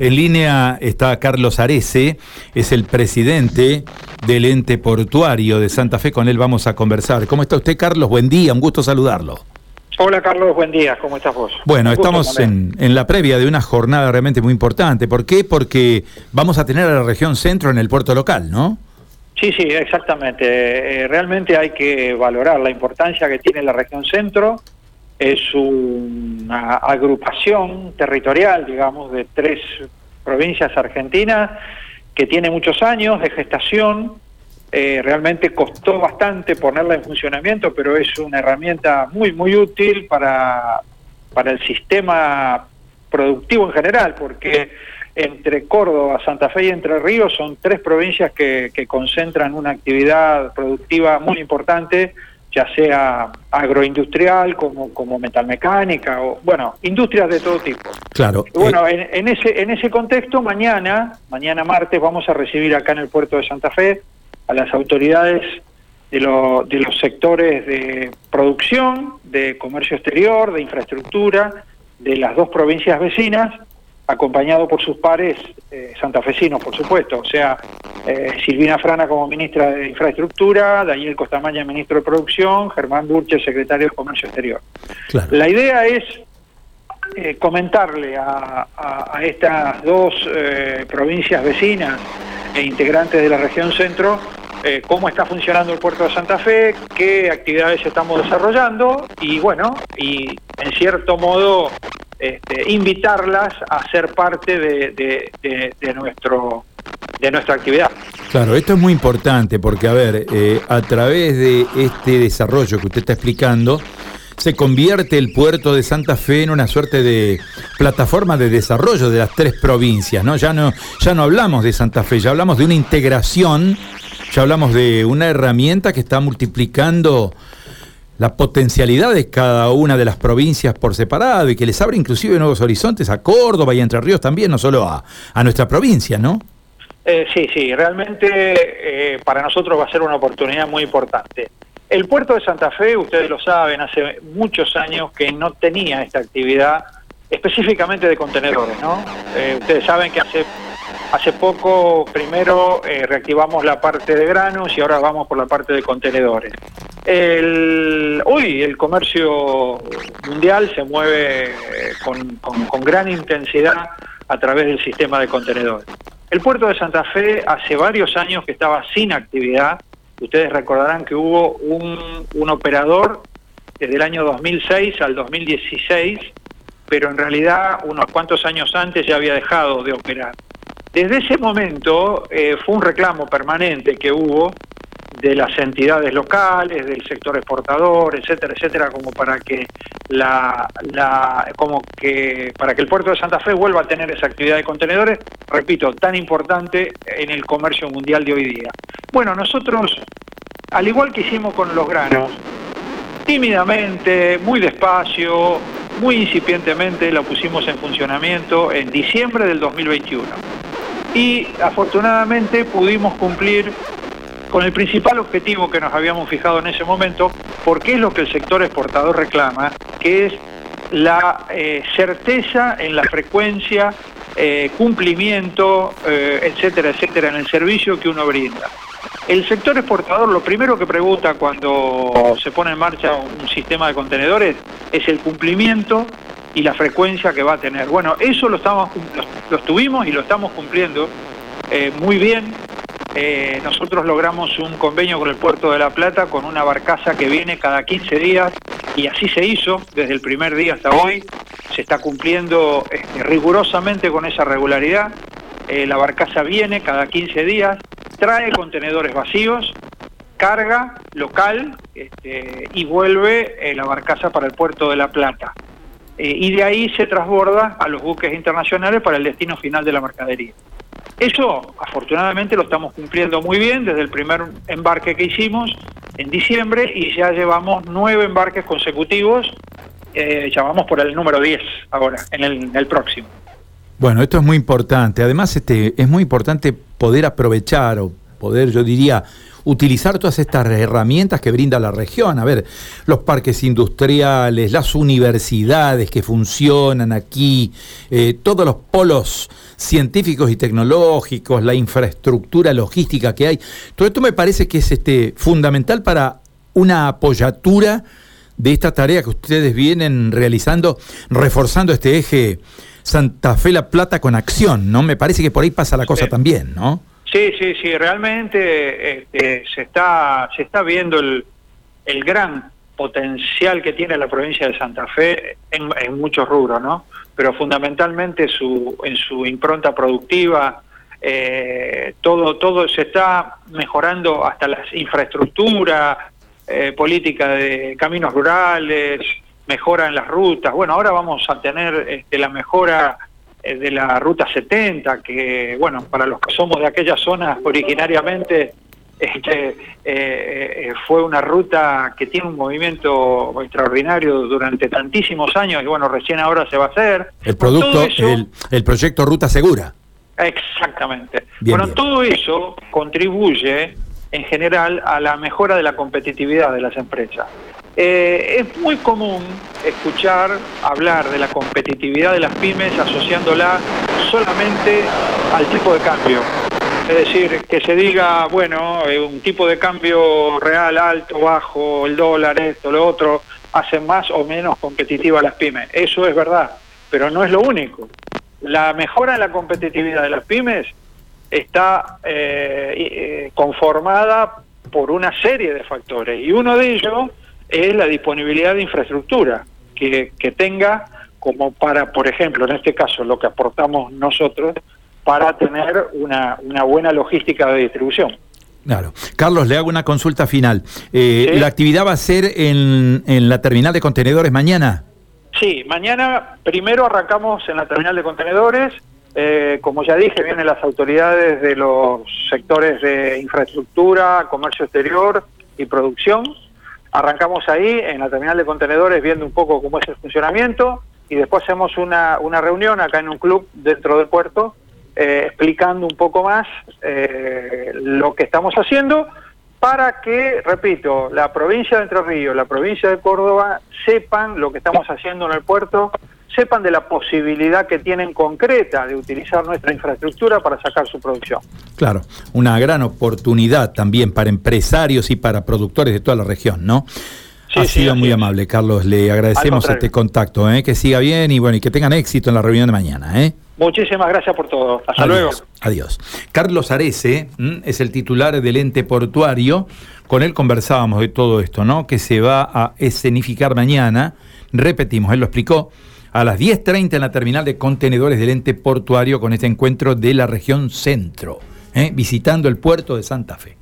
En línea está Carlos Arece, es el presidente del ente portuario de Santa Fe, con él vamos a conversar. ¿Cómo está usted, Carlos? Buen día, un gusto saludarlo. Hola Carlos, buen día, ¿cómo estás vos? Bueno, estamos en, la previa de una jornada realmente muy importante. ¿Por qué? Porque vamos a tener a la región centro en el puerto local, ¿no? Sí, sí, exactamente. Eh, realmente hay que valorar la importancia que tiene la región centro es una agrupación territorial, digamos, de tres provincias argentinas que tiene muchos años de gestación. Eh, realmente costó bastante ponerla en funcionamiento, pero es una herramienta muy, muy útil para, para el sistema productivo en general, porque entre Córdoba, Santa Fe y Entre Ríos son tres provincias que, que concentran una actividad productiva muy importante ya sea agroindustrial como, como metalmecánica o bueno industrias de todo tipo. Claro bueno eh, en, ese en ese contexto mañana mañana martes vamos a recibir acá en el puerto de Santa Fe a las autoridades de, de los sectores de producción de comercio exterior de infraestructura de las dos provincias vecinas acompañado por sus pares eh, santafesinos, por supuesto, o sea, eh, Silvina Frana como ministra de Infraestructura, Daniel Costamaña, ministro de Producción, Germán Burche, secretario de Comercio Exterior. La idea es eh, comentarle a, estas dos eh, provincias vecinas e integrantes de la región centro cómo está funcionando el puerto de Santa Fe, qué actividades estamos desarrollando y bueno, y en cierto modo este, invitarlas a ser parte de, nuestro de nuestra actividad. Claro, esto es muy importante porque, a ver, eh, a través de este desarrollo que usted está explicando, se convierte el puerto de Santa Fe en una suerte de plataforma de desarrollo de las tres provincias, ¿no? Ya no, ya no hablamos de Santa Fe, ya hablamos de una integración, ya hablamos de una herramienta que está multiplicando la potencialidad de cada una de las provincias por separado y que les abre inclusive nuevos horizontes a Córdoba y Entre Ríos también, no solo a, nuestra provincia, ¿no? Eh, sí, sí, realmente eh, para nosotros va a ser una oportunidad muy importante. El puerto de Santa Fe, ustedes lo saben, hace muchos años que no tenía esta actividad específicamente de contenedores, ¿no? Eh, ustedes saben que hace Hace poco, primero, reactivamos la parte de granos y ahora vamos por la parte de contenedores. El, hoy el comercio mundial se mueve eh, con, gran intensidad a través del sistema de contenedores. El puerto de Santa Fe hace varios años que estaba sin actividad. Ustedes recordarán que hubo un, operador desde el año 2006 al 2016, pero en realidad unos cuantos años antes ya había dejado de operar. Desde ese momento eh, fue un reclamo permanente que hubo de las entidades locales, del sector exportador, etcétera, etcétera, como para que la, la, como que para que el puerto de Santa Fe vuelva a tener esa actividad de contenedores, repito, tan importante en el comercio mundial de hoy día. Bueno, nosotros, al igual que hicimos con los granos, tímidamente, muy despacio, muy incipientemente la pusimos en funcionamiento en diciembre del 2021. Y afortunadamente pudimos cumplir con el principal objetivo que nos habíamos fijado en ese momento, porque es lo que el sector exportador reclama, que es la eh, certeza en la frecuencia, eh, cumplimiento, eh, etcétera, etcétera, en el servicio que uno brinda. El sector exportador lo primero que pregunta cuando se pone en marcha un sistema de contenedores es el cumplimiento y la frecuencia que va a tener. Bueno, eso lo, estamos, lo, tuvimos y lo estamos cumpliendo muy bien eh, nosotros logramos un convenio con el Puerto de la Plata con una barcaza que viene cada 15 días y así se hizo desde el primer día hasta hoy. Se está cumpliendo este, rigurosamente con esa regularidad. Eh, la barcaza viene cada 15 días, trae contenedores vacíos, carga local este, y vuelve eh, la barcaza para el Puerto de la Plata. y de ahí se transborda a los buques internacionales para el destino final de la mercadería. Eso, afortunadamente, lo estamos cumpliendo muy bien desde el primer embarque que hicimos en diciembre y ya llevamos nueve embarques consecutivos. Eh, ya vamos por el número 10 ahora, en el, próximo. Bueno, esto es muy importante. Además, este, es muy importante poder aprovechar o poder, yo diría, utilizar todas estas herramientas que brinda la región. A ver, los parques industriales, las universidades que funcionan aquí, eh, todos los polos científicos y tecnológicos, la infraestructura logística que hay. Todo esto me parece que es este, fundamental para una apoyatura de esta tarea que ustedes vienen realizando, reforzando este eje Santa Fe La Plata con acción, ¿no? Me parece que por ahí pasa la cosa también, ¿no? Sí, sí, sí, realmente este, se, está, se está viendo el, el gran potencial que tiene la provincia de Santa Fe en, muchos rubros, ¿no? Pero fundamentalmente su, en su impronta productiva, eh, todo, todo se está mejorando hasta las infraestructuras, eh, política de caminos rurales, mejora en las rutas. Bueno, ahora vamos a tener este, la mejora de la ruta 70, que, bueno, para los que somos de aquella zona originariamente, este, eh, eh, fue una ruta que tiene un movimiento extraordinario durante tantísimos años y bueno, recién ahora se va a hacer. El producto, el, proyecto Ruta Segura. Exactamente. bueno, todo eso contribuye en general a la mejora de la competitividad de las empresas. Eh, es muy común escuchar hablar de la competitividad de las pymes asociándola solamente al tipo de cambio. Es decir, que se diga, bueno, eh, un tipo de cambio real, alto, bajo, el dólar, esto, lo otro, hace más o menos competitiva a las pymes. Eso es verdad, pero no es lo único. La mejora en la competitividad de las pymes está eh, conformada por una serie de factores y uno de ellos es la disponibilidad de infraestructura que, tenga como para, por ejemplo, en este caso, lo que aportamos nosotros, para tener una, buena logística de distribución. Claro. Carlos, le hago una consulta final. Eh, ¿La actividad va a ser en, en la terminal de contenedores mañana? Sí, mañana primero arrancamos en la terminal de contenedores. Eh, como ya dije, vienen las autoridades de los sectores de infraestructura, comercio exterior y producción Arrancamos ahí, en la terminal de contenedores, viendo un poco cómo es el funcionamiento y después hacemos una, una reunión acá en un club dentro del puerto eh, explicando un poco más eh, lo que estamos haciendo para que, repito, la provincia de Entre Ríos, la provincia de Córdoba sepan lo que estamos haciendo en el puerto sepan de la posibilidad que tienen concreta de utilizar nuestra infraestructura para sacar su producción. Claro, una gran oportunidad también para empresarios y para productores de toda la región, ¿no? ha sido muy amable, Carlos. Le agradecemos este contacto, ¿eh? que siga bien y bueno y que tengan éxito en la reunión de mañana. ¿eh? Muchísimas gracias por todo. Hasta luego. Adiós. Carlos Arece es el titular del ente portuario. Con él conversábamos de todo esto, ¿no? Que se va a escenificar mañana. Repetimos, él lo explicó a las 10.30 en la terminal de contenedores del ente portuario con este encuentro de la región centro, ¿eh? visitando el puerto de Santa Fe.